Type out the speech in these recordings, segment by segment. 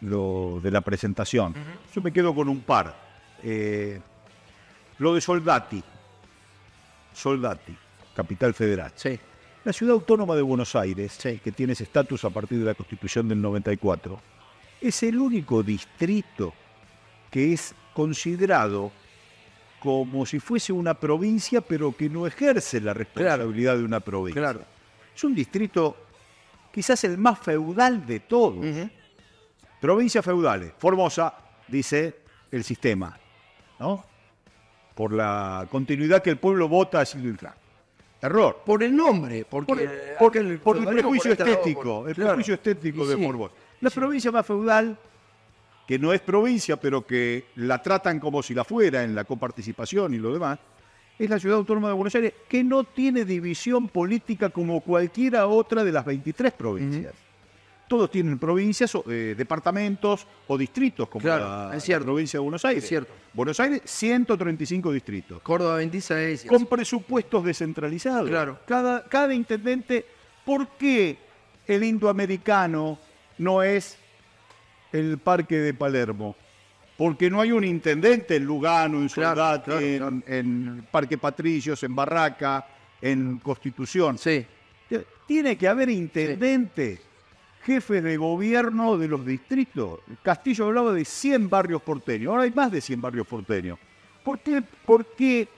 lo de la presentación. Yo me quedo con un par. Eh, lo de Soldati. Soldati, capital federal. Sí. La ciudad autónoma de Buenos Aires, que tiene ese estatus a partir de la Constitución del 94, es el único distrito que es considerado como si fuese una provincia, pero que no ejerce la responsabilidad de una provincia. Claro. Es un distrito quizás el más feudal de todos. Provincias feudales. Formosa, dice el sistema, ¿no? Por la continuidad que el pueblo vota a Silvio Infran. Error. Por el nombre, porque, Por, por- aquel por el prejuicio por este lado, estético, el claro. prejuicio estético Y de sí. Formosa. La provincia más feudal, que no es provincia, pero que la tratan como si la fuera en la coparticipación y lo demás, es la ciudad autónoma de Buenos Aires, que no tiene división política como cualquiera otra de las 23 provincias. Todos tienen provincias, eh, departamentos o distritos, como Claro, la, es cierto. la provincia de Buenos Aires. Es cierto. Buenos Aires, 135 distritos Córdoba 26. y con presupuestos descentralizados. Claro. Cada, cada intendente, ¿por qué el indoamericano no es el parque de Palermo? Porque no hay un intendente en Lugano, en Soldati, claro, en, claro. en Parque Patricios, en Barraca, en Constitución. Sí. Tiene que haber intendentes, jefes de gobierno de los distritos. Castillo hablaba de 100 barrios porteños, ahora hay más de 100 barrios porteños. ¿Por qué, por qué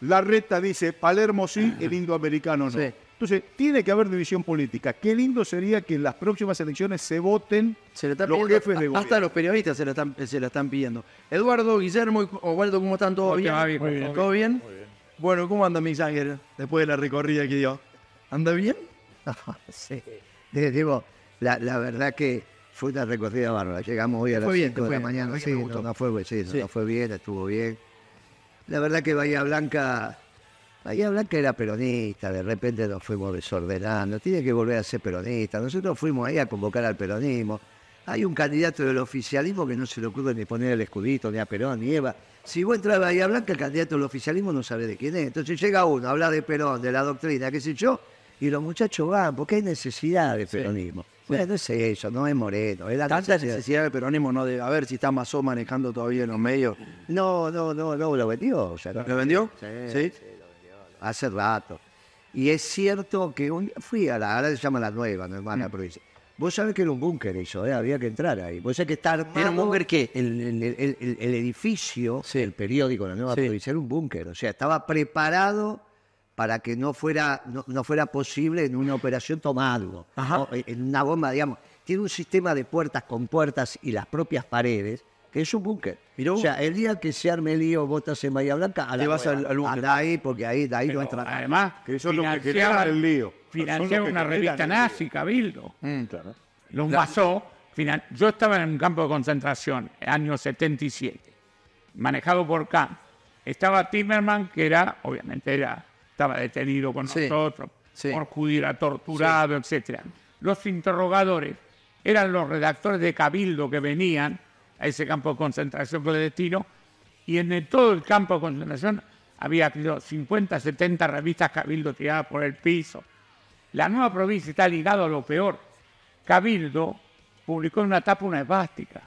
la reta dice Palermo sí, el indoamericano no? Sí. Entonces, tiene que haber división política. Qué lindo sería que en las próximas elecciones se voten Se le están los pidiendo- jefes de hasta gobierno. los periodistas se la están, se la están pidiendo. Eduardo, Guillermo y Osvaldo, ¿cómo están? ¿Todo ¿Cómo te bien? Muy Todo ¿Todo bien? Muy bien. Bueno, ¿cómo anda Ángel después de la recorrida que dio? ¿Anda bien? Sí. Digo, la, la verdad que fue una recorrida bárbara. Llegamos hoy a las bien, 5 de la mañana. Sí, no, fue, sí, Sí. no fue bien, estuvo bien. La verdad que Bahía Blanca, Bahía Blanca era peronista, de repente nos fuimos desordenando. Tiene que volver a ser peronista. Nosotros fuimos ahí a convocar al peronismo. Hay un candidato del oficialismo que no se le ocurre ni poner el escudito, ni a Perón, ni Eva. Si vos entras a Bahía Blanca, el candidato del oficialismo no sabe de quién es. Entonces llega uno, habla de Perón, de la doctrina, qué sé yo, y los muchachos van, porque hay necesidad de peronismo. Bueno, es eso, no es Moreno. Es la Tanta necesidad. necesidad de peronismo, no de a ver si está Mazó manejando todavía en los medios. No, no, no, no, lo vendió. o sea, no. ¿Lo vendió? Sí, ¿Sí? sí, lo vendió hace rato. Y es cierto que un día fui a la, ahora se llama la nueva, no hermana Mm. provincia. Vos sabés que era un búnker eso, ¿eh? había que entrar ahí. Vos sabés que está armado. ¿Era un búnker qué? El, el- el- el- el edificio, Sí. el periódico, la nueva Sí. provincia, era un búnker. O sea, estaba preparado para que no fuera, no, no fuera posible en una operación tomarlo. ¿no? En una bomba, digamos. Tiene un sistema de puertas con puertas y las propias paredes, que es un búnker. O sea, el día que se arme el lío, votas en Bahía Blanca, a la Te vas al- al búnker. Ahí, porque ahí, de ahí no entra además, Que eso es lo que genera el lío. Que una revista nazi, Cabildo. Mm. Los La- basó. finan- Yo estaba en un campo de concentración, año 77, manejado por Kahn. Estaba Timmerman, que era, obviamente, era, estaba detenido con Sí, nosotros, sí. por judío, era torturado, etcétera. Los interrogadores eran los redactores de Cabildo que venían a ese campo de concentración clandestino y en el- todo el campo de concentración había creo, 50, 70 revistas Cabildo tiradas por el piso. La nueva provincia está ligada a lo peor. Cabildo publicó en una tapa una esvástica.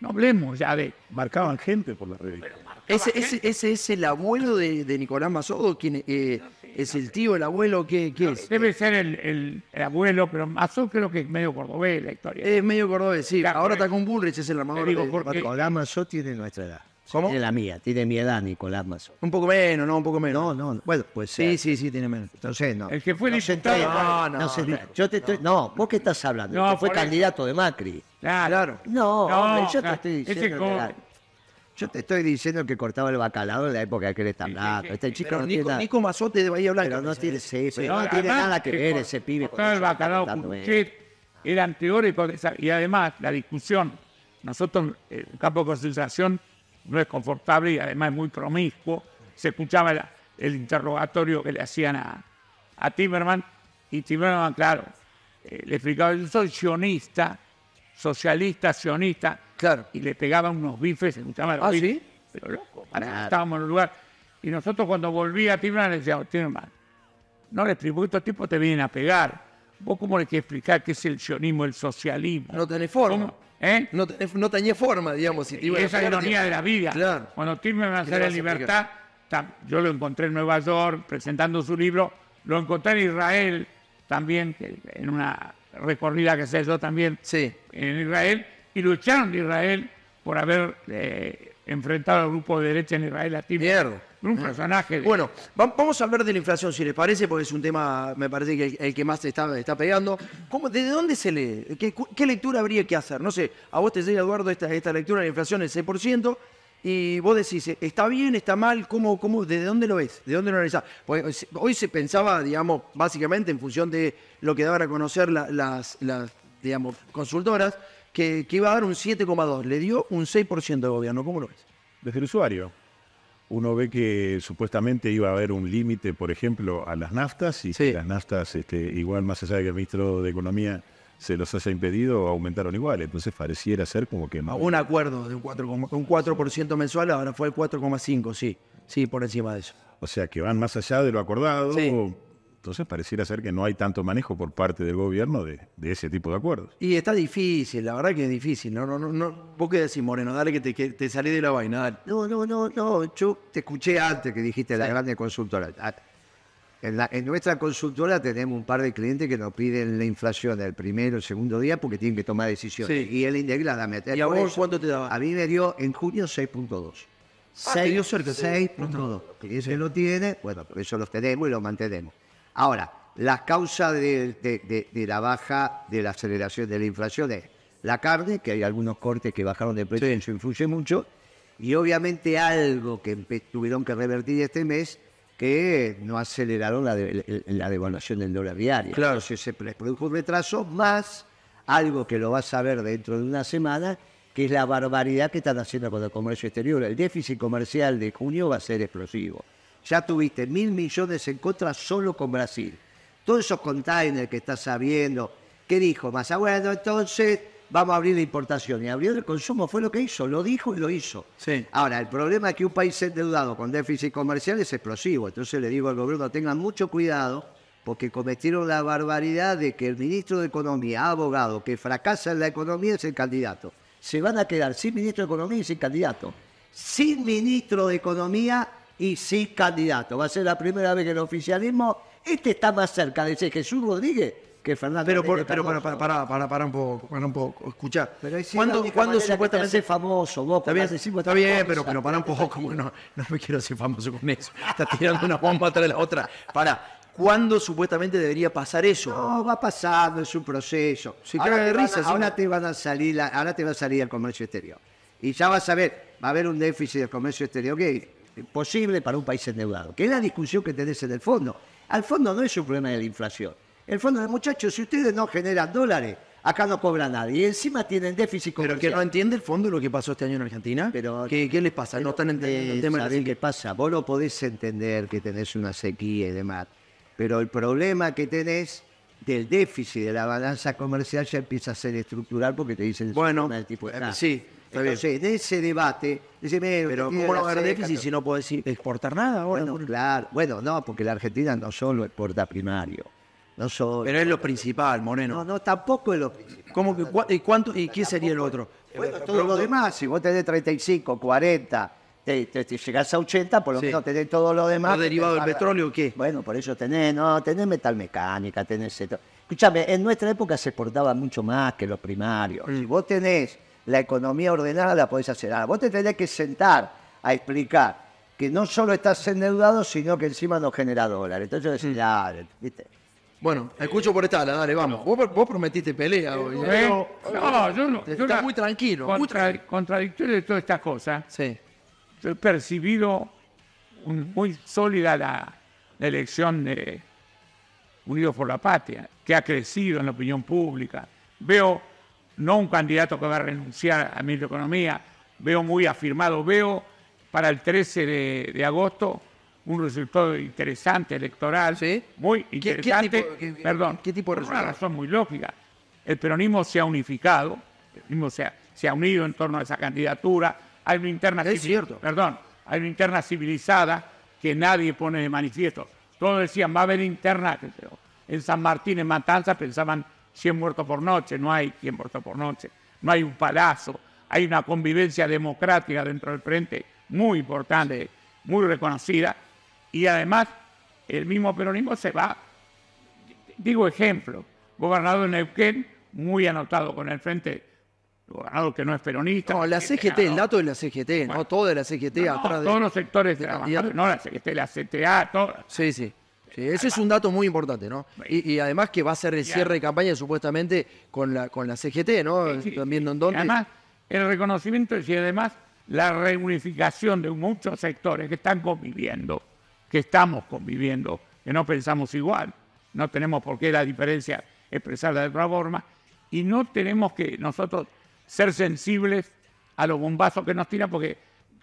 No hablemos ya de... Marcaban gente por la revista. ¿Ese, ese, ese es el abuelo de, de Nicolás Mazó? ¿O quién, eh, ¿Es el tío, el abuelo? ¿Qué, qué es? Debe ser el, el- el abuelo, pero Mazó creo que es medio cordobés la historia. Es medio cordobés, sí. Claro, Ahora por está con Bullrich, es el armador. Digo, de- porque- Nicolás Mazó tiene nuestra edad. ¿Cómo? Tiene la mía, tiene mi edad, Nicolás Mazó. Un poco menos, ¿no? Un poco menos. No, no, no. bueno, pues Sí, sí, sí, tiene menos. Entonces, no. El que fue no diputado- No, no, no se no. entrega. Yo te estoy, no, ¿vos qué estás hablando? No, fue candidato de Macri. Claro. No, No, hombre, yo te claro, estoy ese diciendo. era- yo te estoy diciendo que cortaba el bacalao en la época que él está hablando. Este chico Pero no tiene Nico, nada. Nico Mazote de Bahía Blanca. Pero no tiene, sí, pero No, no tiene además, nada que ver ese pibe. con cortaba el bacalao contando él. Puchet, eran teóricos y además la discusión, nosotros eh, el campo de concentración no es confortable y además es muy promiscuo. Se escuchaba el interrogatorio que le hacían a, a Timerman y Timerman, claro, eh, le explicaba, yo soy sionista, socialista, sionista, Claro. y le pegaban unos bifes, se escuchaban los ¿Ah, bifes. sí? Pero loco, Claro. estábamos en un lugar. Y nosotros cuando volvía a Timerman le decíamos, Timerman, no le explico, estos tipos te vienen a pegar. vos cómo le que explicar qué es el sionismo, el socialismo. No tenés forma. ¿Cómo? ¿Eh? No, tenés, no tenés forma, digamos. Si te Y a esa ironía de la vida. Claro. Cuando Tilman va a ¿Qué hacer le en libertad, tam- yo lo encontré en Nueva York presentando su libro, lo encontré en Israel también, en una recorrida que sé yo también Sí. en Israel, y lucharon de Israel por haber eh, enfrentado al grupo de derecha en Israel a Tilman. Mierda. Un personaje. de- Bueno, va- vamos a hablar de la inflación, si les parece, porque es un tema, me parece que el, el que más se está, está pegando. ¿Cómo, ¿Desde dónde se lee? ¿Qué, qué lectura habría que hacer? No sé, a vos te llega, Eduardo, esta, esta lectura de la inflación es 6%, y vos decís, ¿está bien, está mal? ¿Cómo, cómo, ¿Desde dónde lo ves? ¿De dónde lo analizás? Hoy se- hoy se pensaba, digamos, básicamente en función de lo que daban a conocer la- las, las, digamos, consultoras, que, que iba a dar un 7,2%. Le dio un 6% de gobierno. ¿Cómo lo ves? desde el usuario. Uno ve que supuestamente iba a haber un límite, por ejemplo, a las naftas, y Sí. las naftas, este, igual más allá de que el ministro de Economía se los haya impedido, aumentaron igual. Entonces pareciera ser como que... A Un acuerdo de un 4, un 4% mensual, ahora fue el 4,5, sí. Sí, por encima de eso. O sea, que van más allá de lo acordado. Sí. Entonces pareciera ser que no hay tanto manejo por parte del gobierno de, de ese tipo de acuerdos. Y está difícil, la verdad que es difícil. No, no, no, no. ¿Vos qué decís, Moreno? Dale que te, que te salí de la vaina, dale. No, no, no, no. Yo te escuché antes que dijiste la grande consultora. En, la- en nuestra consultora tenemos un par de clientes que nos piden la inflación el primero, el segundo día porque tienen que tomar decisiones. Sí. Y el INDEC la meter. ¿Y a vos cuánto te daba? A mí me dio en junio 6.2. Ah, te dio cerca, sí. 6.2. Que ese lo tiene, bueno, por eso los tenemos y los mantenemos. Ahora, las causas de, de- de- de la baja de la aceleración de la inflación es la carne, que hay algunos cortes que bajaron de precio, Sí. eso influye mucho, y obviamente algo que tuvieron que revertir este mes, que no aceleraron la, de- la devaluación del dólar diario. Claro. Entonces se produjo un retraso, más algo que lo vas a ver dentro de una semana, que es la barbaridad que están haciendo con el comercio exterior. El déficit comercial de junio va a ser explosivo. Ya tuviste mil millones en contra solo con Brasil. Todos esos containers que estás sabiendo, ¿qué dijo Massa? Bueno, entonces vamos a abrir la importación. Y abrió el consumo, fue lo que hizo, lo dijo y lo hizo. Sí. Ahora, el problema es que un país endeudado con déficit comercial es explosivo. Entonces le digo al gobierno, tengan mucho cuidado, porque cometieron la barbaridad de que el ministro de Economía, abogado, que fracasa en la economía es el candidato. Se van a quedar sin ministro de Economía y sin candidato. Sin ministro de Economía y sin candidato. Va a ser la primera vez que el oficialismo, este está más cerca de ese Jesús Rodríguez que Fernando Pero, por- Henrique pero para, para, para, para, para un poco, para un poco. Escuchá. Pero es ¿Cuándo, cuándo manera que te supuestamente hace famoso, vos, Está bien, está bien, pero, pero para un poco, no, no me quiero hacer famoso con eso. Está tirando una bomba tras la otra. Para, ¿cuándo supuestamente debería pasar eso? No, va pasando, es un proceso. Se ahora caga de te van a- sí. ahora te van a salir, la- ahora te va a salir el comercio exterior. Y ya vas a ver, va a haber un déficit del comercio exterior que es posible para un país endeudado. Que es la discusión que tenés en el fondo. Al fondo no es un problema de la inflación. El fondo de muchachos, si ustedes no generan dólares, acá no cobra nadie. Y encima tienen déficit Pero comercial. que no entiende el fondo lo que pasó este año en Argentina. Pero- ¿Qué, qué les pasa? No están entendiendo el Eh, tema. de la ¿sabés qué pasa? Vos lo podés entender que tenés una sequía y demás, pero el problema que tenés del déficit de la balanza comercial ya empieza a ser estructural porque te dicen Bueno, el tipo de eh, sí. Entonces, en ese debate, decime, Pero usted ¿cómo no tiene va a haber déficit si no podés exportar nada ahora? Bueno, claro, bueno, no, porque la Argentina no solo exporta primario, no solo. Pero es lo principal, Moreno. no, no, tampoco es lo principal. ¿Cómo que, cua- ¿Y cuánto? ¿Y qué sería el otro? Bueno, todo lo demás, si vos tenés 35, 40, te, te- te llegás a 80, por lo Sí. menos tenés todo lo demás. ¿Lo derivado del petróleo o qué? Bueno, por eso tenés, no, tenés metalmecánica, tenés esto. Escúchame, en nuestra época se exportaba mucho más que los primarios. Mm. Si vos tenés la economía ordenada, la podés hacer. Ahora, vos te tenés que sentar a explicar que no solo estás endeudado, sino que encima no genera dólares. Entonces Mm. dale, ¿viste? Bueno, escucho por esta, dale, vamos. Vos, vos prometiste pelea hoy. ¿Eh? No, yo no. yo muy tranquilo, muy contra- Contradictorio de todas estas cosas. Sí. Yo he percibido un- muy sólida la, la elección de Unidos por la Patria, que ha crecido en la opinión pública. Veo no un candidato que va a renunciar a mi economía, veo muy afirmado, veo para el 13 de, de agosto un resultado interesante electoral, Sí. muy ¿Qué- qué interesante. tipo- qué- perdón, qué tipo de por una razón muy lógica. El peronismo se ha unificado, el peronismo se ha, se ha unido en torno a esa candidatura. Hay una interna Es cierto. perdón, hay una interna civilizada que nadie pone de manifiesto. Todos decían, va a haber interna, en San Martín, en Matanza, pensaban 100 muertos por noche, no hay 100 muertos por noche, no hay un palazo, hay una convivencia democrática dentro del frente muy importante, muy reconocida, y además el mismo peronismo se va, digo ejemplo, gobernador de Neuquén, muy anotado con el frente, gobernador que no es peronista. No, la CGT, el dato de la CGT, no toda la CGT No, atrás de. todos los sectores de candidatos. no la CGT, la CTA, todo. Sí, sí. Sí, ese es un dato muy importante, ¿no? Y, y además que va a ser el cierre de campaña supuestamente con la, con la CGT, ¿no? Sí, sí. En Y dónde. Además, el reconocimiento y además la reunificación de muchos sectores que están conviviendo, que estamos conviviendo, que no pensamos igual, no tenemos por qué la diferencia expresarla de otra forma, y no tenemos que nosotros ser sensibles a los bombazos que nos tiran porque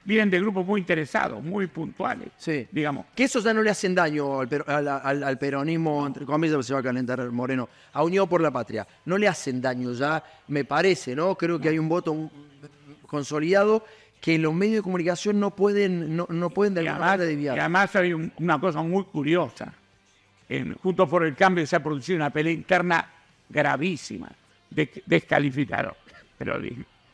vienen de grupos muy interesados, muy puntuales, Sí. digamos. Que eso ya no le hacen daño al, per- al- al- al peronismo, entre comillas, se va a calentar Moreno, a Unión por la Patria. No le hacen daño ya, me parece, ¿no? Creo que hay un voto consolidado que los medios de comunicación no pueden, no, no pueden de Y alguna además, manera y desviar. además hay un- una cosa muy curiosa. En, Juntos por el Cambio se ha producido una pelea interna gravísima, de, descalificado, pero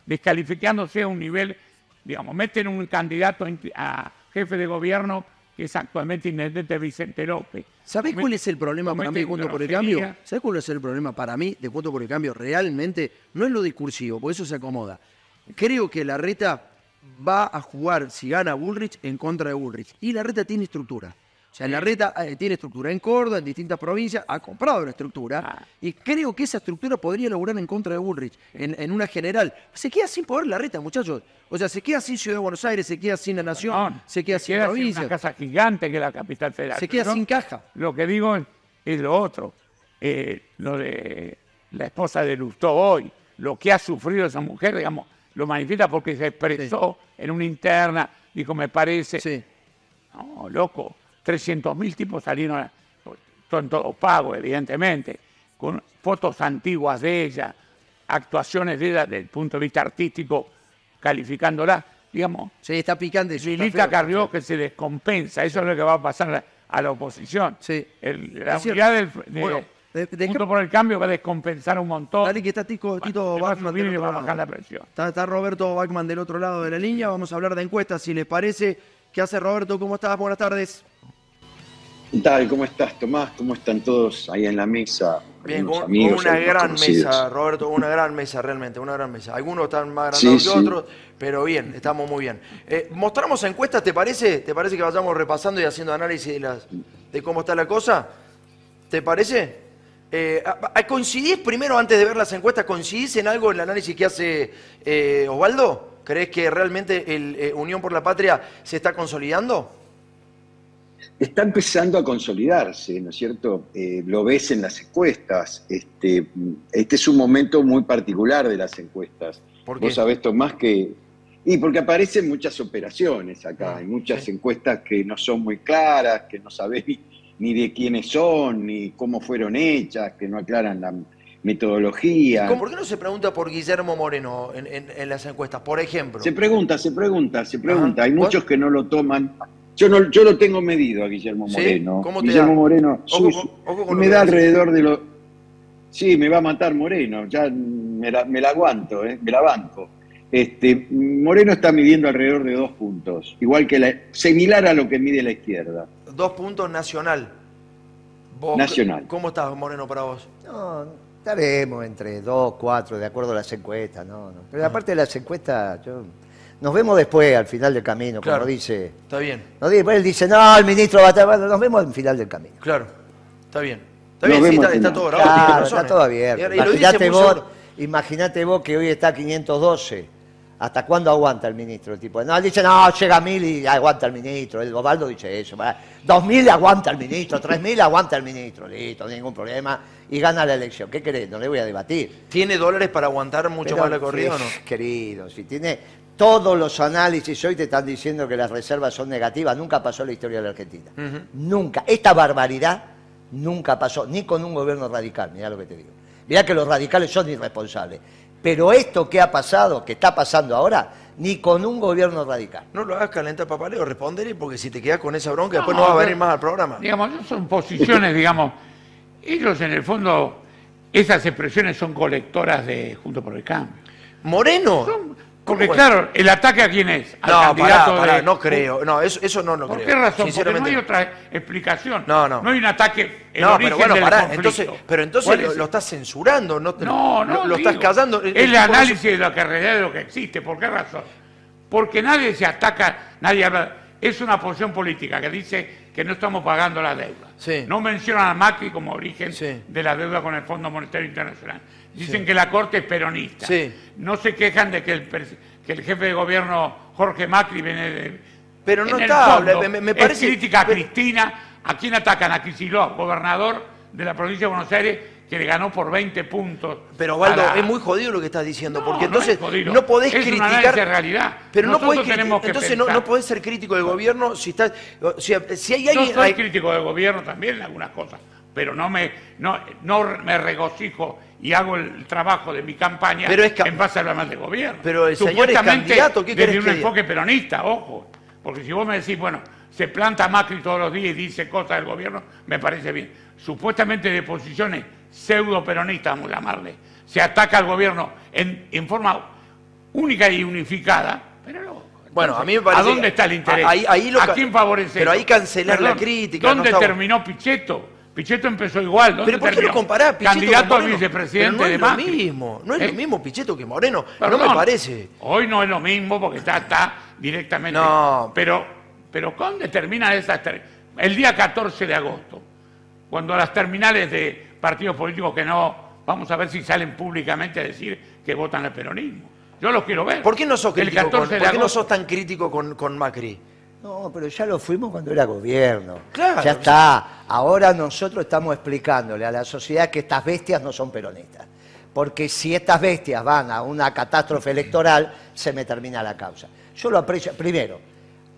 descalificándose a un nivel, digamos, meten un candidato a, jefe de gobierno que es actualmente intendente Vicente López. ¿Sabés cuál es el problema para mí de Juntos por el. Cambio? ¿Sabés cuál es el problema para mí de Juntos por el Cambio? Realmente no es lo discursivo, por eso se acomoda. Creo que la reta va a jugar, si gana Bullrich, en contra de Bullrich. Y la reta tiene estructura. O sea, la reta eh, tiene estructura en Córdoba, en distintas provincias, ha comprado una estructura. Ah. Y creo que esa estructura podría lograr en contra de Bullrich, en, en una general. Se queda sin poder la reta, muchachos. O sea, se queda sin Ciudad de Buenos Aires, se queda sin la Nación, se queda sin sin provincias, una casa gigante que es la capital federal. se queda Pero sin caja. Lo que digo es, es lo otro, eh, lo de la esposa de Lustó hoy, lo que ha sufrido esa mujer, digamos, lo manifiesta porque se expresó en una interna, dijo, me parece, Sí. no, loco, 300 mil tipos salieron, a- son todos pagos, evidentemente, con fotos antiguas de ella, actuaciones de ella desde el punto de vista artístico, calificándola, digamos, Sí, está está Lilita. Carrió que se descompensa, eso es lo que va a pasar a, la oposición. Sí. El- la unidad del de, Bueno, de- Junto por el Cambio va a descompensar un montón. Dale que está Tico, Tito va a Bachman subir del otro lado. bajar la presión. Está, está Roberto Bachman del otro lado de la línea. Vamos a hablar de encuestas, si les parece. ¿Qué hace Roberto? ¿Cómo estás? Buenas tardes. ¿Qué tal? ¿Cómo estás, Tomás? ¿Cómo están todos ahí en la mesa? Bien, con, amigos, una gran mesa, Roberto, una gran mesa, realmente, una gran mesa. Algunos están más Sí, agrandados que sí. otros, pero bien, estamos muy bien. Eh, ¿Mostramos encuestas, te parece? ¿Te parece que vayamos repasando y haciendo análisis de, las, de cómo está la cosa? ¿Te parece? Eh, a- a- ¿Coincidís primero, antes de ver las encuestas, coincidís en algo en el análisis que hace eh, Osvaldo? ¿Crees que realmente el eh, Unión por la Patria se está consolidando? Está empezando a consolidarse, ¿no es cierto? Eh, lo ves en las encuestas. Este, este es un momento muy particular de las encuestas. ¿Por qué? Vos sabés, Tomás, que... Y porque aparecen muchas operaciones acá, Ah, hay muchas sí. encuestas que no son muy claras, que no sabés ni, de quiénes son, ni cómo fueron hechas, que no aclaran la metodología. ¿Cómo- ¿Por qué no se pregunta por Guillermo Moreno en, en- en las encuestas, por ejemplo? Se pregunta, se pregunta, se pregunta. Ajá. Hay muchos que no lo toman. Yo no, yo lo tengo medido a Guillermo ¿Sí? Moreno. ¿Cómo te Guillermo da? Moreno, Ojo ojo con me da alrededor de los. Sí, me va a matar Moreno. Ya me la, me la aguanto, ¿eh? me la banco. Este, Moreno está midiendo alrededor de dos puntos, igual que la, similar a lo que mide la izquierda. Dos puntos nacional. Vos, Nacional. ¿Cómo estás, Moreno, para vos? No, estaremos entre dos, cuatro, de acuerdo a las encuestas, no, no. Pero aparte de las encuestas, yo- nos vemos después, al final del camino, Claro. como dice. Está bien, No, después él dice, no, el ministro va a estar. bueno, Nos vemos al final del camino. claro. Está bien. Está Nos bien, sí, está, todo grabado. Claro, está todo abierto. Vos, imaginate vos que hoy está 512. ¿Hasta cuándo aguanta el ministro? El tipo, no, él dice, no, llega a mil y aguanta el ministro. El Bobaldo dice eso. Dos mil aguanta el ministro, tres mil aguanta el ministro. Listo, ningún problema. Y gana la elección. ¿Qué querés? No le voy a debatir. ¿Tiene dólares para aguantar mucho Pero, más la corrida o no? Querido, si tiene todos los análisis hoy te están diciendo que las reservas son negativas, nunca pasó en la historia de la Argentina. Nunca. Esta barbaridad nunca pasó, ni con un gobierno radical, mirá lo que te digo. Mirá que los radicales son irresponsables. Pero esto que ha pasado, que está pasando ahora, ni con un gobierno radical. No lo hagas calentar papaleo, respondele, porque si te quedas con esa bronca, después no, vas a venir más al programa. Digamos, son posiciones, digamos, Ellos, en el fondo, esas expresiones son colectoras de Junto por el Cambio. Moreno. Porque, claro, ¿el ataque a quién es? Al No, candidato pará, de- no creo. No, eso, eso no lo ¿Por creo. qué razón? Porque no hay otra explicación. No, no. No hay un ataque. El no, origen pero bueno, del pará, conflicto. entonces, pero entonces ¿Cuál lo, es? lo estás censurando, no te- No, no. lo, lo estás callando. Es el análisis de lo que en realidad de lo que existe. ¿Por qué razón? Porque nadie se ataca, nadie habla. Es una posición política que dice que no estamos pagando la deuda. Sí. No mencionan a Macri como origen Sí. de la deuda con el Fondo Monetario Internacional. Dicen que la Corte es peronista. Sí. No se quejan de que el, que el jefe de gobierno Jorge Macri viene de. Pero no en el está, fondo, me- me es parece- crítica a pero- Cristina. ¿A quién atacan? A Kicillof, gobernador de la provincia de Buenos Aires, que le ganó por 20 puntos. Pero Osvaldo, a la- es muy jodido lo que estás diciendo, No, porque no entonces es jodido. no podés Es criticar. de realidad. Pero no podés criti- tenemos que entonces no, no podés ser crítico del gobierno si estás. O sea, si hay Yo soy hay- crítico del gobierno también en algunas cosas, pero no me, no, no me regocijo y hago el trabajo de mi campaña Pero es ca- en base a hablar mal de gobierno. Pero el señor es Supuestamente candidato, ¿qué desde un que diga? enfoque peronista, ojo. Porque si vos me decís, bueno, se planta Macri todos los días y dice cosas del gobierno, me parece bien. Supuestamente de posiciones pseudo peronistas, vamos a llamarle, se ataca al gobierno en, en forma única y unificada, pero no. Bueno, a mí me parece ¿A dónde está el interés? ahí- ahí lo ¿A quién favorece? pero ahí cancelar la crítica, no ¿Dónde está- terminó Pichetto? Pichetto empezó igual. ¿Dónde Pero ¿por qué lo comparás, Pichetto Candidato con a vicepresidente Pero no de es lo mismo, no es ¿Eh? lo mismo Pichetto que Moreno. Perdón, no me parece. Hoy no es lo mismo porque está, está directamente. No. Pero, pero ¿cuándo terminan esas? ter- El día 14 de agosto, cuando las terminales de partidos políticos que no, vamos a ver si salen públicamente a decir que votan al peronismo. Yo los quiero ver. ¿Por qué no sos crítico con, 14 de ¿por qué no sos tan crítico con, con Macri? No, pero ya lo fuimos cuando era gobierno. Claro, Ya está. Ahora nosotros estamos explicándole a la sociedad que estas bestias no son peronistas. Porque si estas bestias van a una catástrofe electoral, se me termina la causa. Yo lo aprecio. Primero,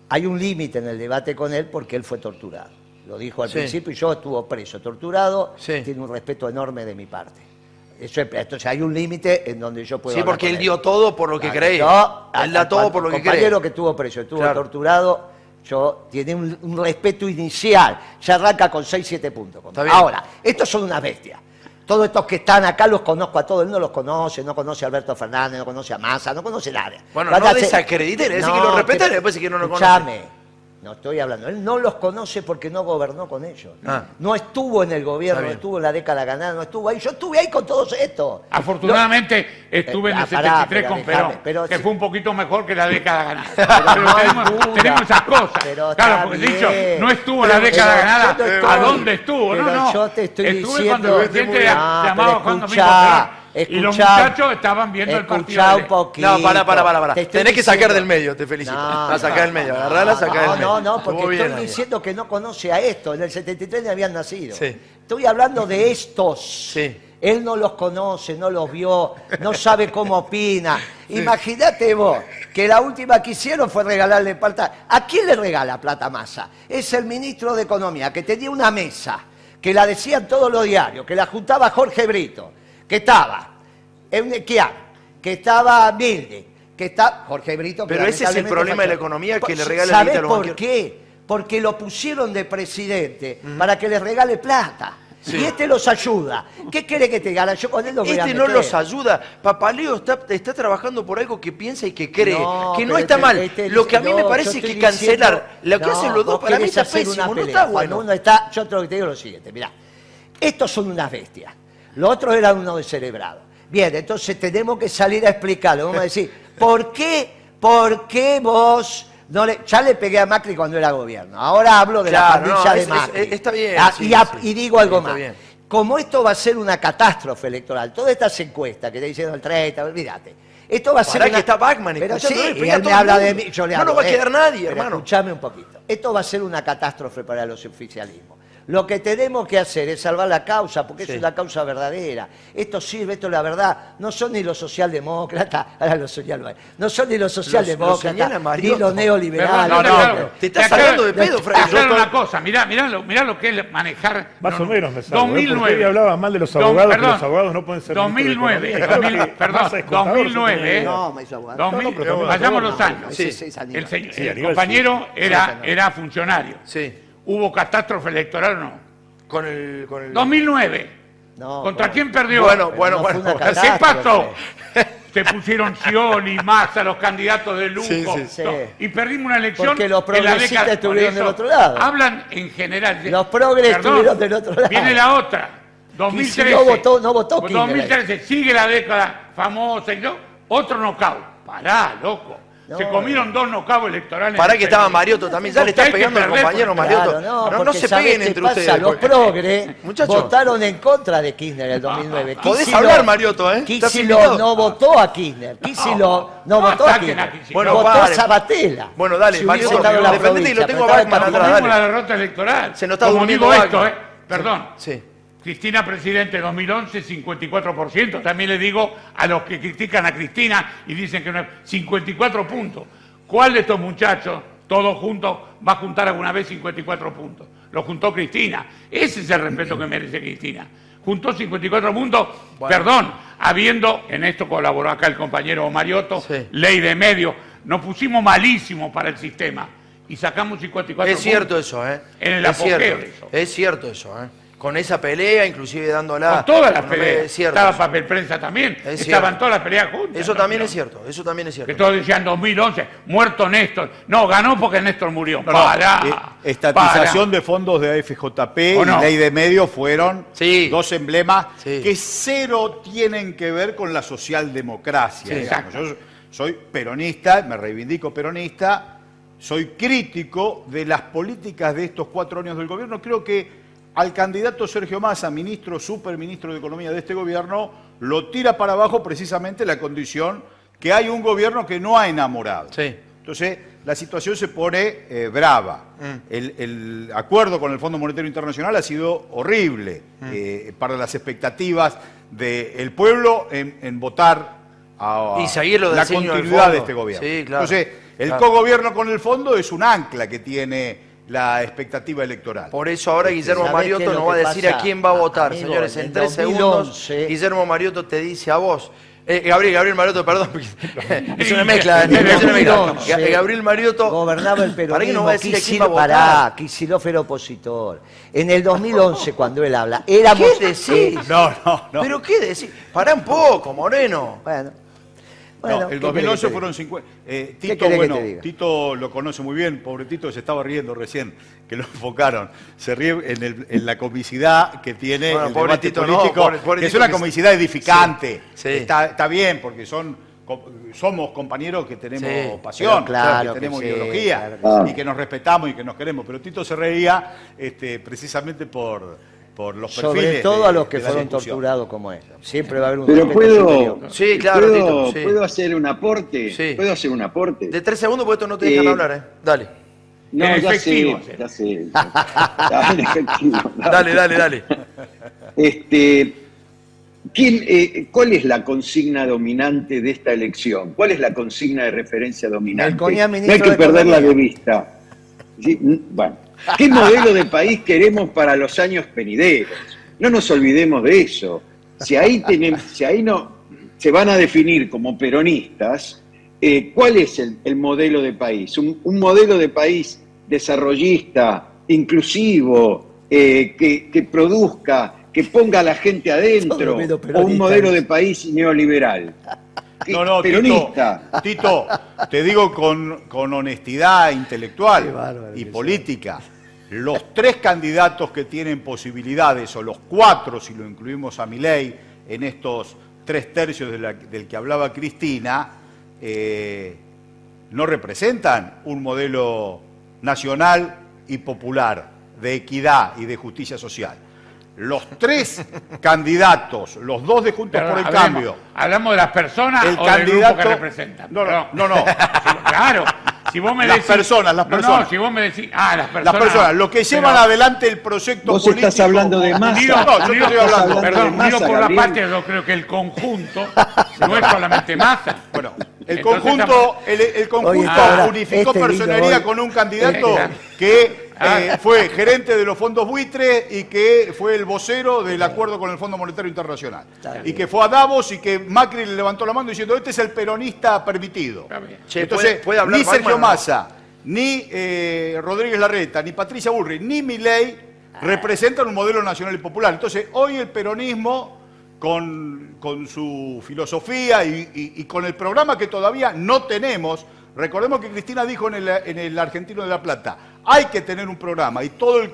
hay un límite en el debate con él porque él fue torturado. Lo dijo al Sí. principio y yo estuvo preso, torturado. Sí. Tiene un respeto enorme de mi parte. Eso es- entonces hay un límite en donde yo puedo Sí, porque él dio todo por lo que Claro, cree. yo, él da todo por lo que compañero cree. que estuvo preso, estuvo Claro. torturado, yo tiene un, un respeto inicial. Ya arranca con 6, 7 puntos. Ahora, estos son unas bestias. Todos estos que están acá los conozco a todos, él no los conoce, no conoce a Alberto Fernández, no conoce a Massa, no conoce nadie. Bueno, Van no a ser- desacredite, le decís que lo que- después decís que no lo conoce. No estoy hablando, él no los conoce porque no gobernó con ellos. Ah. No estuvo en el gobierno, no estuvo en la década ganada, no estuvo ahí. Yo estuve ahí con todos estos. Afortunadamente estuve en Eh, el ah, pará, 73 pero con Perón, pero que si- fue un poquito mejor que la década ganada. Pero no tenemos, esas cosas. Pero claro, porque dicho, no estuvo en la década ganada. no ¿A dónde estuvo? No, no. yo te estoy estuve diciendo- cuando el presidente Ah, llamaba Juan Domingo escuchá. Y los muchachos estaban viendo el partido. escuchá un poquito. No, para, para, para, para. Te estoy Tenés que sacar diciendo- del medio, te felicito. No, la sacá del medio, agarrala, sacá del no, medio. no, no, porque Estuvo bien estoy ahí. diciendo que no conoce a esto. En el 73 ni habían nacido. Sí. Estoy hablando de estos. Sí. Él no los conoce, no los vio, no sabe cómo opina. Imagínate vos que la última que hicieron fue regalarle plata. ¿A quién le regala plata masa? Es el ministro de Economía que tenía una mesa, que la decían todos los diarios, que la juntaba Jorge Brito, que estaba que estaba Milde, que está Jorge Brito. Pero ese es el problema de la economía, que le Pues, regala ¿sabés a los por qué? Porque lo pusieron de presidente para que les regale plata. Y este los ayuda. ¿Qué quiere que te diga? Yo con él lo voy a Este no los ayuda. Papaleo está, está trabajando por algo que piensa y que cree. No, que no está este- mal. este lo que a mí me no, parece yo que cancelar lo que no, hacen los dos para mí está pésimo. No pelea. está Cuando bueno. uno está, yo te digo es lo siguiente, mirá. Estos son unas bestias. Los otros eran unos descerebrados. Bien, entonces tenemos que salir a explicarlo. Vamos a decir, ¿por qué, por qué vos no le, ya le pegué a Macri cuando era gobierno? Ahora hablo de Claro, la pandilla no, de es- Macri. es- está bien, Ah, sí, y, a- sí. y digo algo más. bien. Como esto va a ser una catástrofe electoral, todas estas encuestas que te diciendo el 30, olvídate. Esto va a ser Pará una... que está Bachmann Pero sí, escuchando, y él me habla de mundo. mí, yo le No hablo, nos va a eh, quedar nadie, hermano. Escuchame un poquito. Esto va a ser una catástrofe para los oficialismos. Lo que tenemos que hacer es salvar la causa, porque Sí. es una causa verdadera. Esto sirve, esto es la verdad. No son ni los socialdemócratas, ahora los señalo, no son ni los socialdemócratas, señala ni Mariotto. los neoliberales. No, no, claro. te estás sacando de pedo, Yo estoy- una cosa, mirá, mirá, lo, mirá lo que es manejar. Más no, o no. menos me salvo, ¿eh? 2009. Porque hoy hablaba mal de los Don- abogados, que perdón, los abogados no pueden ser ministros de 2009, Economía. 2000, Claro que perdón, Massa es contador, 2009, yo tenía eh. No, me hizo abogado. 2000, No, no, pero vayamos no, los no, años. el, compañero era funcionario. Sí. ¿Hubo catástrofe electoral o no? Con el. Con el... 2009. No, ¿Contra bueno. quién perdió? Bueno, Pero bueno, no fue bueno. una ¿Qué pasó? Se pusieron Scioli, Massa, los candidatos de lujo. Sí, sí, sí. no, Y perdimos una elección. Porque los en la progresistas década- estuvieron del otro lado. Hablan en general. Los progres Perdón, estuvieron del otro lado. Viene la otra. 2013. no votó- no votó Pues Kirchner. 2013, sigue la década famosa y yo, otro knockout. Pará, loco. No. Se comieron dos knockouts electorales. Pará en que estaba. Mariotto también. Ya le está pegando al perder, compañero pues, Mariotto. Claro, no, no, no se ¿sabés peguen entre pasa? ustedes. Los porque- progres votaron en contra de Kirchner en el 2009. Podés Kicillof- hablar, Mariotto, ¿eh? Kicillof no votó a Kirchner. Kicillof no no votó a Kirchner. Bueno, votó a Sabatella. Bueno, dale, Mariotto, defendete y lo tengo a para en atrás, dale. la derrota electoral. Se nos está Como digo esto. ¿eh? Perdón. Sí. Cristina presidente 2011, 54%. También le digo a los que critican a Cristina y dicen que no es 54 puntos. ¿Cuál de estos muchachos, todos juntos, va a juntar alguna vez 54 puntos? Lo juntó Cristina. Ese es el respeto que merece Cristina. Juntó 54 puntos, perdón, habiendo, en esto colaboró acá el compañero Mariotto, Sí. ley de medios, nos pusimos malísimos para el sistema y sacamos 54 Es cierto puntos. eso, ¿eh? En el es apogeo cierto, eso. Es cierto eso, ¿eh? Con esa pelea, inclusive dándola. Con todas las No peleas. Es cierto. Estaba eso. papel prensa también. Es Estaban cierto. todas las peleas juntas. Eso ¿no? también es cierto, eso también es Que cierto. todos decían 2011, muerto Néstor. No, ganó porque Néstor murió. No, eh, estatización de fondos de AFJP ¿O no? y ley de medios fueron Sí. dos emblemas Sí. que cero tienen que ver con la socialdemocracia. Sí. Yo soy peronista, me reivindico peronista, soy crítico de las políticas de estos cuatro años del gobierno. Creo que al candidato Sergio Massa, ministro, superministro de Economía de este gobierno, lo tira para abajo precisamente la condición que hay un gobierno que no ha enamorado. Sí. Entonces, la situación se pone eh, brava. Mm. El, el acuerdo con el Fondo Monetario Internacional ha sido horrible Mm. eh, para las expectativas del pueblo en, en votar a, Y seguir lo del la continuidad de este gobierno. Sí, claro. Entonces, el Claro. cogobierno con el fondo es un ancla que tiene la expectativa electoral. Por eso ahora Guillermo ¿Sabés qué Mariotto lo nos va a que decir pasa, a quién va a votar, amigo? señores. En tres 2011, segundos, Guillermo Mariotto te dice a vos. Eh, Gabriel, Gabriel Mariotto, perdón. es una mezcla. Es una mezcla. 2011, Ga- Gabriel Mariotto. Gobernaba el ¿Para qué peronismo. nos va a decir a quién va a Kicillof- votar? pará, Kicillof era opositor. En el 2011, cuando él habla, éramos... ¿Qué decís? No, no, no. ¿Pero qué decís? Pará un poco, Moreno. Bueno, No, el ¿qué 2011 querés que te fueron 50. eh, ¿Qué Tito, bueno? Tito lo conoce muy bien, pobre Tito se estaba riendo recién, que lo enfocaron. Se ríe en, el- en la comicidad que tiene Bueno, el pobre debate Tito, no, político, pobre- pobre que es una que- comicidad edificante. Sí, sí. Está, está bien, porque son somos compañeros que tenemos Sí, pasión, claro que que tenemos sí, ideología claro y que nos respetamos y que nos queremos. Pero Tito se reía este, precisamente por, por los perfiles. Sobre todo de- a los que fueron torturados como ellos. Siempre va a haber un Pero puedo. Sí, claro, ¿puedo, Tito, sí. ¿puedo hacer un aporte? Sí. ¿Puedo hacer un aporte? De tres segundos porque esto no te dejan Eh, hablar, ¿eh? Dale. No, En ya efectivo, sé, ya sé. Efectivo. Dale, dale, dale. Este, ¿quién, eh, ¿Cuál es la consigna dominante de esta elección? ¿Cuál es la consigna de referencia dominante? No hay que de perderla de vista. Bueno, ¿qué modelo de país queremos para los años venideros? No nos olvidemos de eso. Si ahí, tenemos, si ahí no, se van a definir como peronistas, eh, ¿cuál es el, el modelo de país? Un, un modelo de país desarrollista, inclusivo, eh, que, que produzca, que ponga a la gente adentro, o un modelo de país neoliberal. No, no, peronista. Tito, Tito, te digo con, con honestidad intelectual bárbaro y política. Los tres candidatos que tienen posibilidades, o los cuatro, si lo incluimos a Milei, en estos tres tercios de la- del que hablaba Cristina, eh, no representan un modelo nacional y popular de equidad y de justicia social. Los tres candidatos, los dos de Juntos Pero por el hablemos- Cambio, ¿Hablamos de las personas el o del grupo candidato que representan? No, no, no, no. Claro. Si vos me Las decís- personas, las personas. No, si vos me decís, ah, las personas. Las personas, los que llevan Pero- adelante el proyecto Vos político. estás hablando de masa. Unido, No, yo unido- estoy hablando. Perdón, masa, unido por la patria, yo creo que el conjunto no es solamente masa. Bueno, el Entonces conjunto, estamos- el, el conjunto Oye, ahora, unificó este personería con un candidato Este, que. Eh, fue gerente de los fondos buitre y que fue el vocero del acuerdo con el Fondo Monetario Internacional. Y que fue a Davos y que Macri le levantó la mano diciendo, este es el peronista permitido. Che, Entonces, ¿puede- puede hablar ni Sergio no? Massa, ni eh, Rodríguez Larreta, ni Patricia Bullrich, ni Milei representan un modelo nacional y popular. Entonces, hoy el peronismo, con, con su filosofía y, y- y con el programa que todavía no tenemos, recordemos que Cristina dijo en el, en el Argentino de la Plata, hay que tener un programa, y todos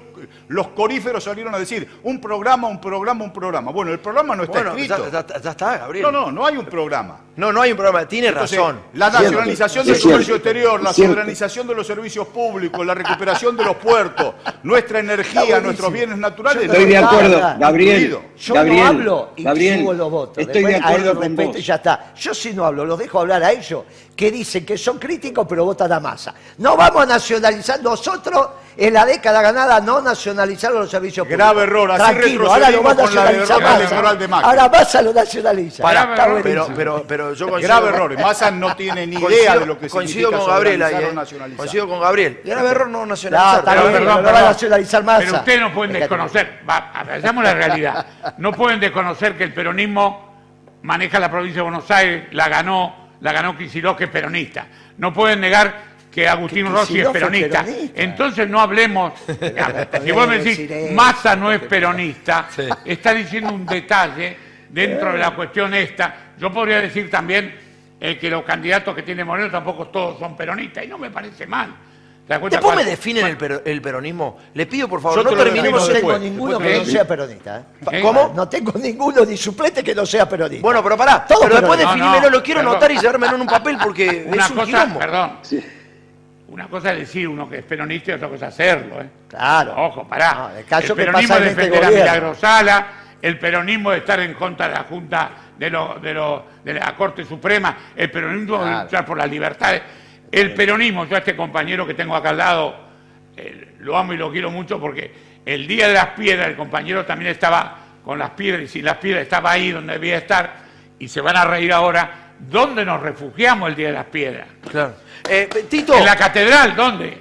los coríferos salieron a decir, un programa, un programa, un programa. Bueno, el programa no está Bueno, ya, escrito. ya- ya está, Gabriel. No, no, no hay un programa. No, no hay un programa. Tiene Entonces, razón. la nacionalización del comercio exterior, la soberanización de los servicios públicos, la recuperación de los puertos, nuestra energía, nuestros bienes naturales. Estoy de acuerdo, Gabriel. Yo Gabriel, no hablo y Gabriel, subo los votos. Estoy de Después, a él acuerdo lo con respeto vos. y ya está. Yo sí no hablo, los dejo hablar a ellos, que dicen que son críticos pero votan a masa. No vamos a nacionalizar nosotros en la década ganada, no nacionalizaron los servicios públicos. Grave error, así Tranquilo, ahora lo va a retrocedimos con la nacionalizar Massa. electoral de Macri. Ahora Massa lo nacionaliza. Está pero, pero, pero yo coincido Grave error. Massa no tiene ni idea de lo que coincido significa con Gabriel ahí, soberanizar eh. o nacionalizar. Coincido con Gabriel. Grave error no No, nacionalizar. bien, perdón, lo va a nacionalizar Massa. Pero ustedes no pueden desconocer, veamos la realidad, no pueden desconocer que el peronismo maneja la provincia de Buenos Aires, la ganó, la ganó Kicillof, que es peronista. No pueden negar que Agustín Que Rossi es peronista. peronista. Entonces no hablemos, si vos me decís, Massa no es peronista, está diciendo un detalle dentro de la cuestión esta. Yo podría decir también eh, que los candidatos que tiene Moreno tampoco todos son peronistas, y no me parece mal. ¿Te das cuenta Después me definen el, pero- el peronismo. Le pido, por favor, Yo no terminemos no tengo después, ninguno después que no sea peronista. ¿eh? ¿Cómo? No tengo ninguno ni suplente que no sea peronista. Bueno, pero pará. Todo pero después peronista. Definímelo, no, lo quiero perdón. anotar y llevármelo en un papel porque Una es un cosa, quilombo. perdón. Una cosa es decir uno que es peronista y otra cosa es hacerlo. ¿eh? Claro. Ojo, pará. No, el caso el que peronismo pasa es este defender a. Milagrosala, el peronismo de estar en contra de la Junta de, lo- de, lo- de la Corte Suprema, el peronismo de luchar por las libertades. El peronismo, yo a este compañero que tengo acá al lado, eh, lo amo y lo quiero mucho porque el día de las piedras el compañero también estaba con las piedras y sin las piedras estaba ahí donde debía estar y se van a reír ahora. ¿Dónde nos refugiamos el día de las piedras? Claro. Eh, Tito, En la catedral, ¿dónde?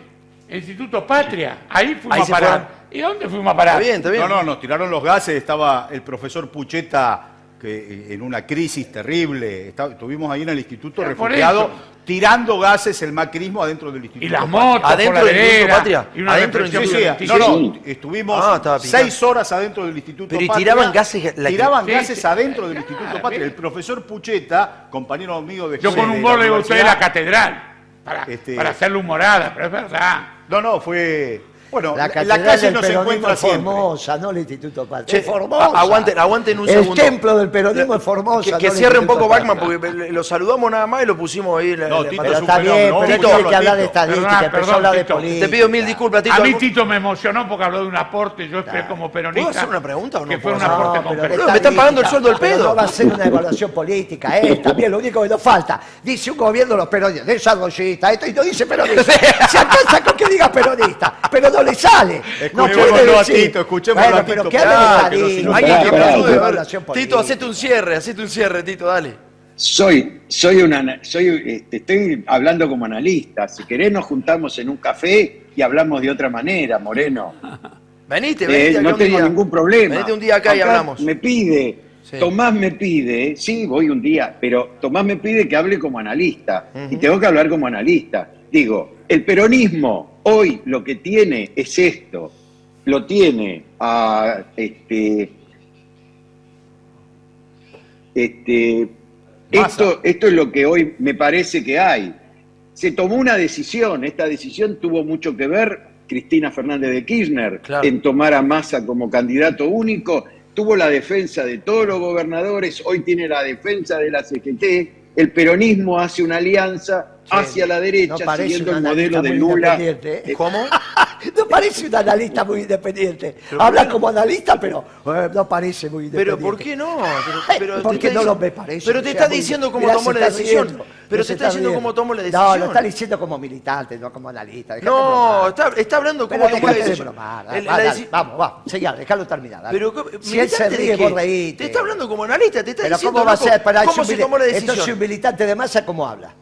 El Instituto Patria. Ahí fuimos Ahí a se parar. fueron. ¿Y dónde fuimos a parar? está bien, está bien. No, no, nos tiraron los gases, estaba el profesor Pucheta que eh, en una crisis terrible, está- estuvimos ahí en el instituto Pero refugiado tirando gases el macrismo adentro del instituto. Y las Patria. motos Adentro por la del Instituto Patria. Y una Adentro del Sí, represión sí, no, no, estuvimos Ah, seis horas adentro del Instituto Pero y Patria. tiraban gases- la- tiraban Sí, gases sí. adentro del Claro, Instituto Patria. El profesor Pucheta, compañero mío de Yo con un gol le de la catedral. Para, Este- para hacerle humorada, pero es verdad. No, no, fue... Bueno, La la, calle no peronismo encuentra es siempre. Formosa, no el Instituto Patria. Che, es Formosa. a- aguanten- aguanten un el segundo. templo del peronismo es Formosa. que, no que el cierre un poco. Bachman porque lo saludamos nada más y lo pusimos ahí No, la Tito Pero es un está bien, pero Tito, hay que hablar de estadística, Perdón, empezó a perdón, hablar de Tito. política. Te pido mil disculpas, Tito. A mí ¿algún- Tito me emocionó porque habló de un aporte, yo esperé como peronista. ¿Puedo hacer una pregunta o no Que fue un aporte No, concreto. Me están pagando el sueldo del pedo. No va a ser una evaluación política, es también lo único que nos falta. Dice un gobierno de los peronistas, desarrollista, esto y no dice peronista. Se alcanza con que diga peronista, pero no le sale. No a. Tito, escuchémoslo Bueno, a pero Tito, que hable de pará, que no, si Alguien que me Tito, hacete un cierre, hacete un cierre, Tito, dale. Soy, soy una, soy, este, estoy hablando como analista. Si querés nos juntamos en un café y hablamos de otra manera, Moreno. Venite, Eh, venite acá no tengo día. ningún problema. Venite un día acá y hablamos. Me pide, Sí. Tomás me pide, sí, voy un día, pero Tomás me pide que hable como analista. Y tengo que hablar como analista. Digo, el peronismo hoy lo que tiene es esto. Lo tiene a este. Este. Esto, esto es lo que hoy me parece que hay. Se tomó una decisión, esta decisión tuvo mucho que ver Cristina Fernández de Kirchner Claro. en tomar a Massa como candidato único, tuvo la defensa de todos los gobernadores, hoy tiene la defensa de la CGT, el peronismo hace una alianza hacia la derecha No siguiendo el modelo de Lula. independiente, ¿eh? ¿Cómo? No parece un analista muy independiente. Habla como analista, pero eh, no parece muy independiente. Pero ¿por qué no? Pero, pero porque no lo me parece. Pero te o sea, está diciendo cómo tomó la decisión. riendo, Pero te está diciendo cómo tomó la No, decisión. lo está diciendo como militante, no como analista. Dejate No, está, está hablando Pero cómo tomó la decisión. Vamos, vamos, seguí, déjalo terminar. dale. Pero, ¿cómo- si él se ríe, vos reíte. Te está hablando como analista, te está Pero diciendo ¿cómo va a loco, ser? Para cómo se tomó la decisión. Entonces un militante de masa, ¿cómo habla?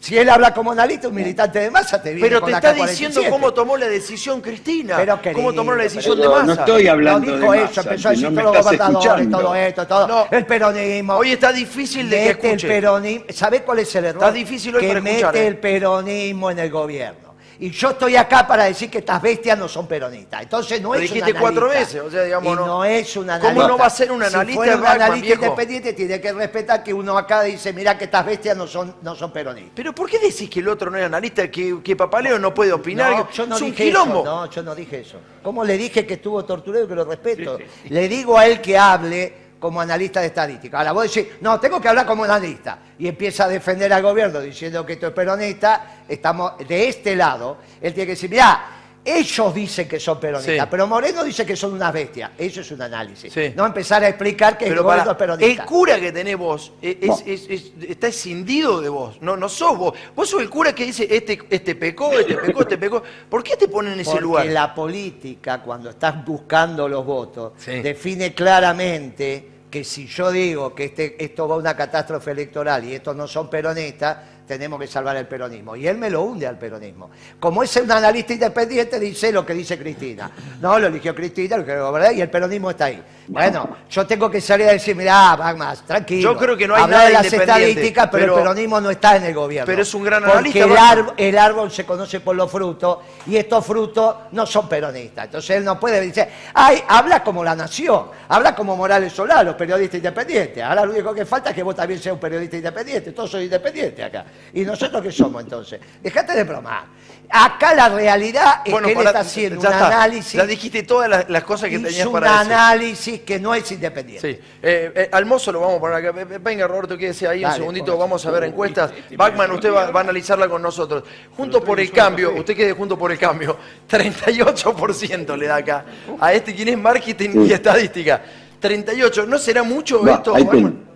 Si él habla como analista, un militante de masa te viene Pero con te la está K-47. diciendo cómo tomó la decisión Cristina. Pero, querido, cómo tomó la decisión de no Massa. estoy hablando no de dijo eso, Massa, empezó a si decir no me todos los estás gobernadores, escuchando. todo esto, todo. No. El peronismo. Hoy está difícil de que mete escuche. el peronismo. ¿Sabe cuál es el error? Está difícil hoy que para mete escuchar, ¿eh? el peronismo en el gobierno. Y yo estoy acá para decir que estas bestias no son peronistas. Entonces no Lo es dijiste un cuatro veces, o sea, digamos, Y no- no es un ¿Cómo analista. no va a ser un analista Si fuera un analista independiente, tiene que respetar que uno acá dice, mira que estas bestias no son, no son peronistas. Pero ¿por qué decís que el otro no es analista, que, que Papaleo no puede opinar? No, yo no es un dije quilombo. eso. No, yo no dije eso. ¿Cómo le dije que estuvo torturado y que lo respeto? Le digo a él que hable como analista de estadística. Ahora vos decís, no, tengo que hablar como analista. Y empieza a defender al gobierno diciendo que esto es peronista. Estamos de este lado. Él tiene que decir, mirá, ellos dicen que son peronistas, Sí. pero Moreno dice que son unas bestias. Eso es un análisis. Sí. No empezar a explicar que Pero para, es peronista. el cura que tenés vos es, es- es- es- está escindido de vos, no, no sos vos. Vos sos el cura que dice, este, este pecó, este pecó, este pecó. ¿Por qué te ponen en ese Porque lugar? la política, cuando estás buscando los votos, Sí. define claramente que si yo digo que este, esto va a una catástrofe electoral y estos no son peronistas, tenemos que salvar el peronismo. Y él me lo hunde al peronismo. Como es un analista independiente, dice lo que dice Cristina. No, lo eligió Cristina, lo que ¿verdad? y el peronismo está ahí. Bueno, yo tengo que salir a decir, mirá, más tranquilo. Yo creo que no hay Habla nada de las independiente, estadísticas, pero, pero- el peronismo no está en el gobierno. Pero es un gran Porque analista, el árbol- el árbol se conoce por los frutos y estos frutos no son peronistas. Entonces él no puede decir, ay, habla como la nación, habla como Morales Solano, periodista independiente. Ahora lo único que falta es que vos también seas un periodista independiente, todos soy independientes acá. ¿Y nosotros qué somos entonces? Dejate de bromar. Acá la realidad es Bueno, que él está haciendo un está. análisis. Ya dijiste todas las, las cosas que tenías un para decir. análisis que no es independiente. Sí. Eh, eh, al mozo lo vamos a poner acá. Venga, Roberto, quédese ahí un segundito. Vamos a ver encuestas. Bachman, usted va, va a analizarla con nosotros. Junto por el cambio, usted quede junto por el cambio. 38% le da acá. A este, quien es marketing y estadística. 38. ¿No será mucho Va, esto, Bachman?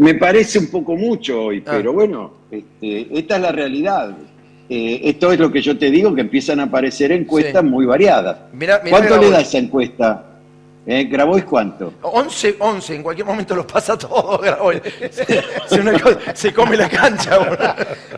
Me parece un poco mucho hoy, Ah. pero bueno, este, esta es la realidad. Eh, esto es lo que yo te digo, que empiezan a aparecer encuestas Sí. muy variadas. Mirá- mirá ¿Cuánto le da esa encuesta? ¿Eh? ¿Grabois cuánto? 11, 11, en cualquier momento los pasa todo, Grabois. Se, se una cosa- se come la cancha.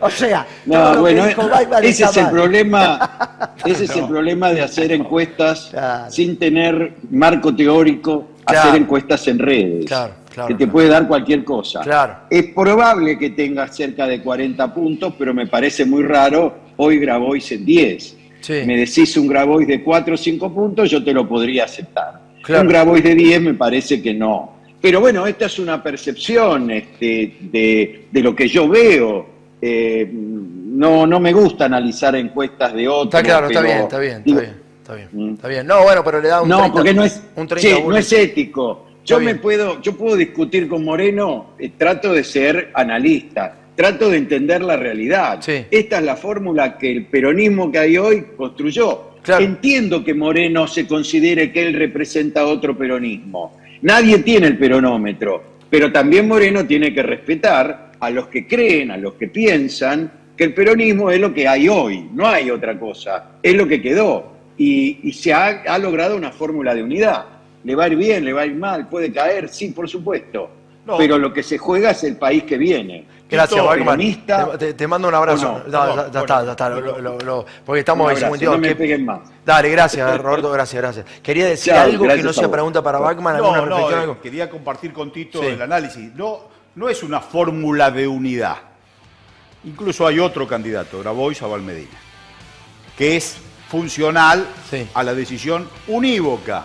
O sea, todo No, lo bueno, que dijo Weidman ese es el problema, ese es el problema de hacer encuestas Claro. sin tener marco teórico, Claro. hacer encuestas en redes, Claro, claro, que te claro. puede dar cualquier cosa. Claro. Es probable que tengas cerca de 40 puntos, pero me parece muy raro hoy Grabois en 10. Sí. Me decís un Grabois de 4 o 5 puntos, yo te lo podría aceptar. Claro. Un Grabois de 10 me parece que no. Pero bueno, esta es una percepción este, de, de lo que yo veo. Eh, no, no me gusta analizar encuestas de otros. Está claro, está bien, está bien, está digo, bien. Está bien, Mm. está bien. No, bueno, pero le da un no, 30, porque no es, un 30 sí, no es ético. Yo me bien. puedo, yo puedo discutir con Moreno, eh, trato de ser analista, trato de entender la realidad. Sí. Esta es la fórmula que el peronismo que hay hoy construyó. Claro. Entiendo que Moreno se considere que él representa otro peronismo. Nadie tiene el peronómetro, pero también Moreno tiene que respetar a los que creen, a los que piensan que el peronismo es lo que hay hoy, no hay otra cosa, es lo que quedó. Y, y se ha, ha logrado una fórmula de unidad. Le va a ir bien, le va a ir mal, puede caer, sí, por supuesto. No. Pero lo que se juega es el país que viene. Gracias, peronista, Te, mando un abrazo. o no. No, ya, No, ya bueno, está, ya está. lo- bueno. lo- lo- porque estamos en abrazo, 52. no me ¿Qué- peguen más. Dale, gracias, Roberto, gracias, gracias. Quería decir Chao, algo que no sea pregunta para Bachman, alguna No, no, reflexión, eh, algo. quería compartir con Tito Sí. el análisis. No, no es una fórmula de unidad. Incluso hay otro candidato, Grabois a Valmedina, que es funcional Sí. a la decisión unívoca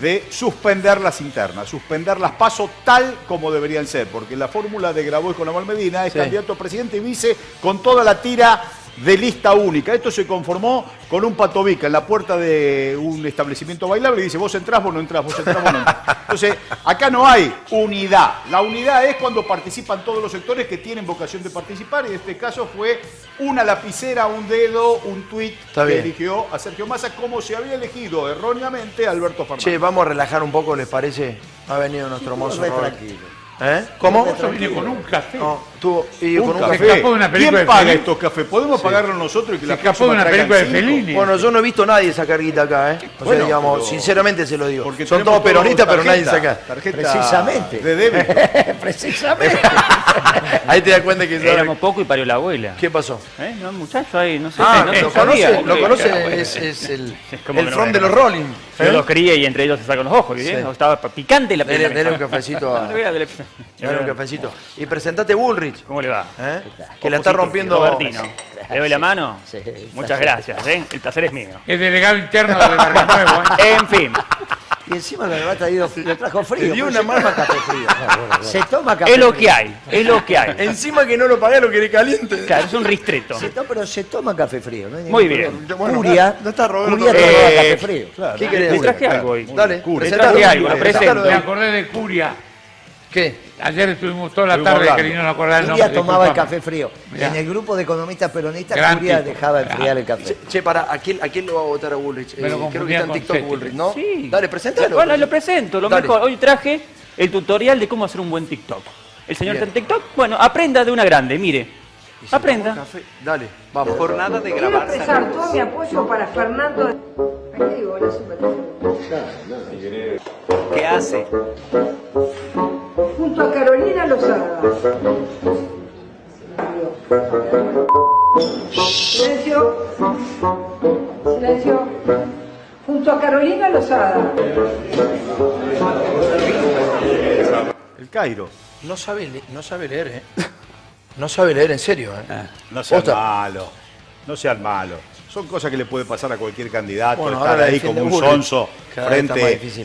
de suspender las internas, suspender las pasos tal como deberían ser, porque la fórmula de Grabois con Amal Medina es Sí. candidato a presidente y vice con toda la tira de lista única. Esto se conformó con un patobica en la puerta de un establecimiento bailable y dice, vos entrás, vos no entrás, vos entrás, vos no entrás. Entonces, acá no hay unidad. La unidad es cuando participan todos los sectores que tienen vocación de participar y en este caso fue una lapicera, un dedo, un tuit que bien. eligió a Sergio Massa como se había elegido erróneamente a Alberto Fernández. Che, vamos a relajar un poco, ¿les parece? Ha venido nuestro mozo. ¿Eh? ¿Cómo? Eso viene con un café. No, y Un con un café. una película ¿Quién de paga Fellini? estos cafés? ¿Podemos pagarlo nosotros y que Se la escapó de una película de? Fellini. Bueno, yo no he visto nadie sacar guita acá, ¿eh? O sea, digamos, pero- sinceramente se lo digo. Porque Son todos peronistas, pero nadie saca. Tarjeta Precisamente. De débito. Precisamente. Ahí te das cuenta que Éramos poco y parió la abuela. ¿Qué pasó? ¿Eh? No, muchacho ahí, no sé. Ah, no, ¿lo conoce? ¿Lo Sí, conoce? Es, es el, ¿Cómo el front de los? Rolling. Yo ¿eh? los crié y entre ellos se sacan los ojos. Sí. Estaba picante la Dele, primera dele un cafecito a... Un cafecito. Y presentate Bullrich. ¿Cómo le va? ¿eh? Que la está rompiendo. Robertino. ¿Le doy la mano? Sí, Muchas gracias, ¿eh? El placer es mío. Es delegado interno de Barrio Nuevo. ¿eh? En fin, Y encima lo ha traído, lo trajo frío. Te dio una mano. toma café frío. Se toma café es lo frío. que hay, es lo que hay. Encima que no lo pagué, lo quiere caliente. Claro, es un ristreto. Se toma, pero se toma café frío. No hay Muy bien. Bueno, Curia, ya está Roberto. Curia Eh, tomaba café frío. ¿Qué querés Le traje algo hoy. Dale, Le traje algo, lo Presentalo. Me presento. acordé de Curia. ¿Qué? Ayer estuvimos toda la Estuvimos tarde hablando. queriendo acordar el nombre. tomaba el café frío. Mirá. En el grupo de economistas peronistas, Gran Curia tipo. dejaba enfriar el café. Che, che, para, ¿a quién, ¿a quién lo va a votar a Bullrich? Eh, creo que está en TikTok Seti. Bullrich, ¿no? Sí. Dale, preséntalo. Bueno, lo presento, lo Dale. mejor. Hoy traje el tutorial de cómo hacer un buen TikTok. El señor está en TikTok, bueno, aprenda de una grande, mire. Si Aprenda. café, Dale, vamos. Jornada de Quiero grabar expresar todo mi apoyo para Fernando. Digo, simpatía. ¿Qué hace? Junto a Carolina Lozada. Silencio. Silencio. Junto a Carolina Lozada. El Cairo. No sabe, no sabe leer, ¿eh? No sabe leer, en serio, ¿eh? No sean Posta. malos. No sean malos. Son cosas que le puede pasar a cualquier candidato. Bueno, estar ahí como un sonso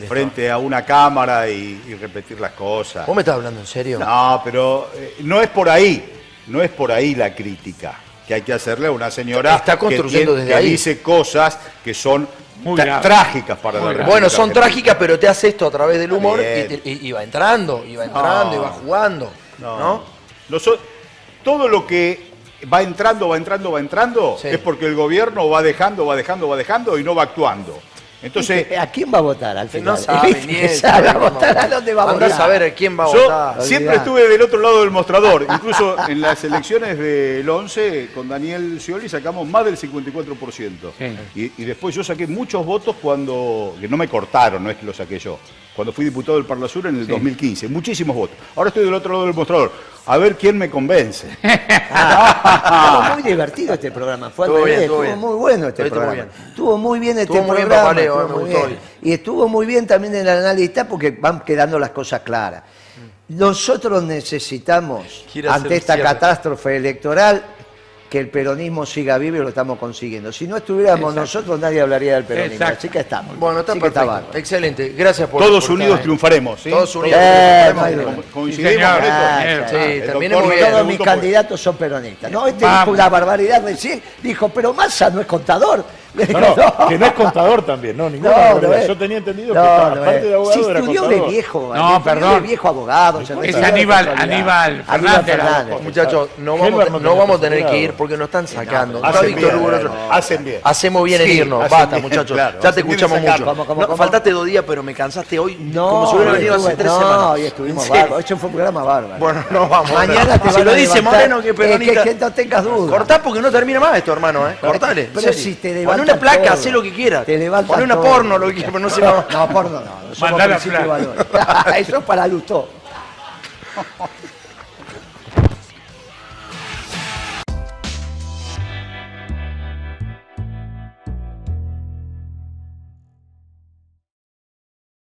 frente, a una cámara y, y repetir las cosas. ¿Vos me estás hablando en serio? No, pero eh, no es por ahí. No es por ahí la crítica que hay que hacerle a una señora Está construyendo que, tiene- desde que ahí. dice cosas que son Muy trágicas para Muy la Bueno, son trágicas, pero te hace esto a través del humor y, Bien. te- y- y va entrando, y va entrando, No. y va jugando. No. ¿No? Noso- todo lo que va entrando, va entrando, va entrando, Sí. es porque el gobierno va dejando, va dejando, va dejando y no va actuando. Entonces, ¿A quién va a votar al final? No sabe ni él. Sabe a votar a dónde va a votar. a saber quién va a yo votar. siempre Olvidá. estuve del otro lado del mostrador. Incluso en las elecciones del 11, con Daniel Scioli sacamos más del 54%. Sí. Y, y después yo saqué muchos votos cuando, que no me cortaron, no es que lo saqué yo, cuando fui diputado del Parla Sur en el 2015. Muchísimos votos. Ahora estoy del otro lado del mostrador. A ver quién me convence. Estuvo muy divertido este programa, fue al Estuvo revés, bien, estuvo muy bueno este Estuvo programa. bien. Estuvo muy bien este Estuvo muy bien, programa. Papaleo, muy bien. Y estuvo muy bien también el analista porque van quedando las cosas claras. Nosotros necesitamos, ante esta cierre. catástrofe electoral, que el peronismo siga vivo y lo estamos consiguiendo. Si no estuviéramos nosotros, nadie hablaría del peronismo. Exacto. Así que estamos. Bueno, está Así que perfecto. bárbaro. Excelente. Gracias por Todos por unidos estar triunfaremos. ¿sí? Todos unidos. Eh, triunfaremos. Coincidimos. Ah, Sí. Todos mis candidatos son peronistas. No, este Vamos. dijo una barbaridad recién. Dijo, pero Massa no es contador. No, no, que no es contador también, no, ninguna No, no. Yo tenía entendido No, que no aparte es. de abogado Si era estudió de viejo. No, estudió perdón. de viejo abogado. Es Aníbal-. Aníbal Fernández, la- Muchachos, no vamos, no no vamos a tener que ir porque nos están sacando. Hacen bien, hacen. Hacemos bien en Sí, irnos. Basta, bien, muchachos. claro, ya te escuchamos mucho. ¿Cómo, cómo, No, cómo? faltaste dos días, pero me cansaste hoy No, como si hubiera venido hace estuve- tres no, semanas. y estuvimos En serio. bárbaros. Este fue un programa bárbaro. Bueno, no vamos. Mañana te Si lo dice. Moreno que peronista. que, no tengas dudas. Cortá porque no termina más esto, hermano, ¿eh? Cortale. Pero si te Poné una placa, hacé lo que quieras. Te levantan Poné una todo. porno, lo que quieras, pero no se va. No, porno no. no somos Mandá la principio valores. Eso es para Lustó.